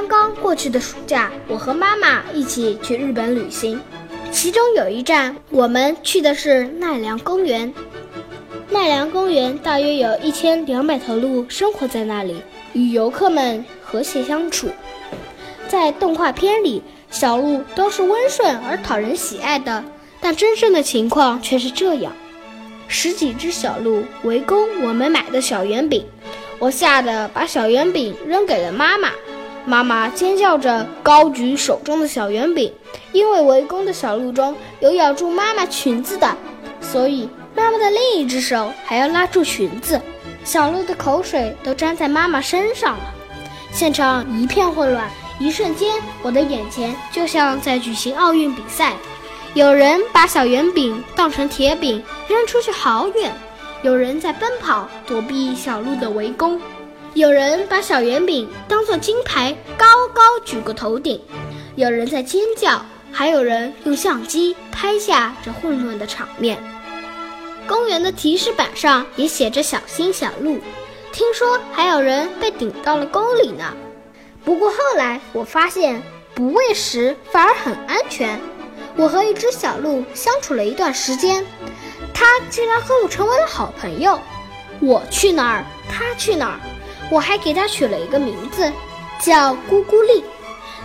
刚刚过去的暑假，我和妈妈一起去日本旅行，其中有一站我们去的是奈良公园。奈良公园大约有一千两百头鹿生活在那里，与游客们和谐相处。在动画片里，小鹿都是温顺而讨人喜爱的，但真正的情况却是这样：十几只小鹿围攻我们买的小圆饼，我吓得把小圆饼扔给了妈妈。妈妈尖叫着高举手中的小圆饼，因为围攻的小鹿中有咬住妈妈裙子的，所以。妈妈的另一只手还要拉住裙子，小鹿的口水都沾在妈妈身上了。现场一片混乱，一瞬间，我的眼前就像在举行奥运比赛。有人把小圆饼当成铁饼扔出去好远，有人在奔跑躲避小鹿的围攻，有人把小圆饼当作金牌高高举过头顶，有人在尖叫，还有人用相机拍下这混乱的场面。公园的提示板上也写着“小心小鹿”，听说还有人被顶到了沟里呢。不过后来我发现，不喂食反而很安全。我和一只小鹿相处了一段时间，它竟然和我成为了好朋友。我去哪儿，它去哪儿。我还给它取了一个名字，叫咕咕丽。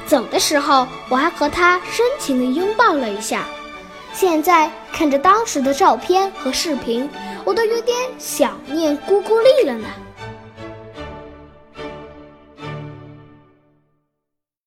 走的时候，我还和它深情地拥抱了一下。现在看着当时的照片和视频，我都有点想念咕咕丽了呢。